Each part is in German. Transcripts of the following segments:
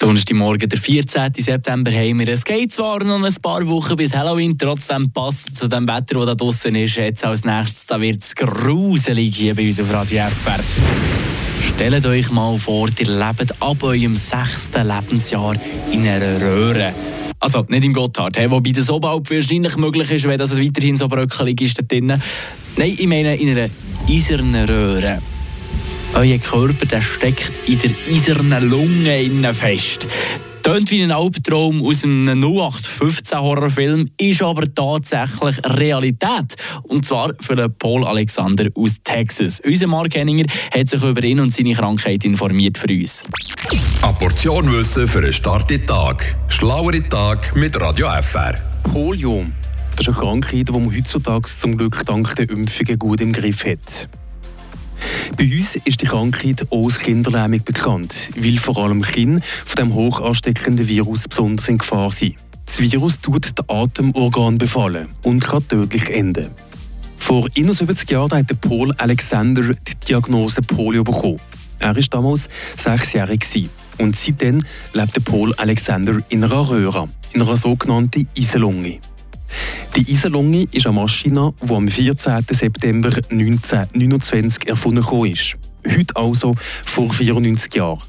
Donnerstagmorgen, der 14. September, haben wir. Es geht zwar noch ein paar Wochen bis Halloween, trotzdem passt zu dem Wetter, das da draußen ist. Jetzt als nächstes da wird es gruselig hier bei uns auf Radio FR. Stellt euch mal vor, ihr lebt ab eurem sechsten Lebensjahr in einer Röhre. Also nicht im Gotthard, wobei das oberhalb wahrscheinlich möglich ist, wenn das weiterhin so bröckelig ist da drinnen. Nein, ich meine in einer eisernen Röhre. Euer Körper der steckt in der eisernen Lunge innen fest. Tönt wie ein Albtraum aus einem 0815 Horrorfilm, ist aber tatsächlich Realität. Und zwar für den Paul Alexander aus Texas. Unser Mark Henninger hat sich über ihn und seine Krankheit informiert für uns. Eine Portion Wissen für einen starken Tag. Schlauere Tag mit Radio FR. Polio. Das ist eine Krankheit, die man heutzutage zum Glück dank der Impfungen gut im Griff hat. Bei uns ist die Krankheit auch als Kinderlähmung bekannt, weil vor allem Kinder von dem hoch ansteckenden Virus besonders in Gefahr sind. Das Virus tut das Atemorgan befallen und kann tödlich enden. Vor 71 Jahren hat Paul Alexander die Diagnose Polio bekommen. Er war damals sechsjährig und seitdem lebte Paul Alexander in einer Röhre, in einer sogenannten Iselunge. Die Iserlunge ist eine Maschine, die am 14. September 1929 erfunden ist. Heute also vor 94 Jahren.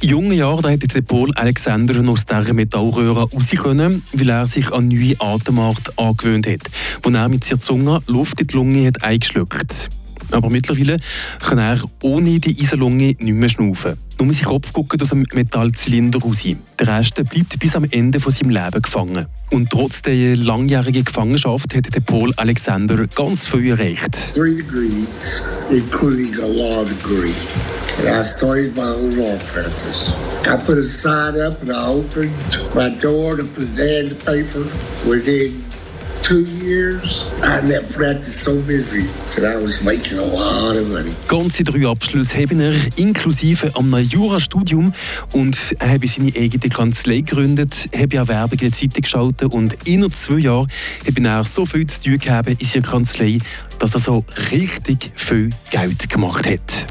In jungen Jahren hätte Paul Alexander aus dieser Metallröhre raus können, weil er sich an neue Atemart angewöhnt hat, wo er mit seiner Zunge Luft in die Lunge hat eingeschluckt aber mittlerweile kann er ohne die Isolunge nicht mehr schnaufen. Nur sein Kopf guckt aus dem Metallzylinder raus. Der Rest bleibt bis am Ende von seinem Leben gefangen. Und trotz der langjährigen Gefangenschaft hat der Paul Alexander ganz viel erreicht. Three degrees, including a law degree. And I started my own law practice. I put a sign up and I opened my door to put the paper within Ganze drei Abschlüsse haben er, inklusive am Jurastudium und er habe seine eigene Kanzlei gegründet, habe auch Werbung in der Zeitung geschaltet und in zwei Jahren habe er so viel zu tun gehabt in seiner Kanzlei, dass er so richtig viel Geld gemacht hat.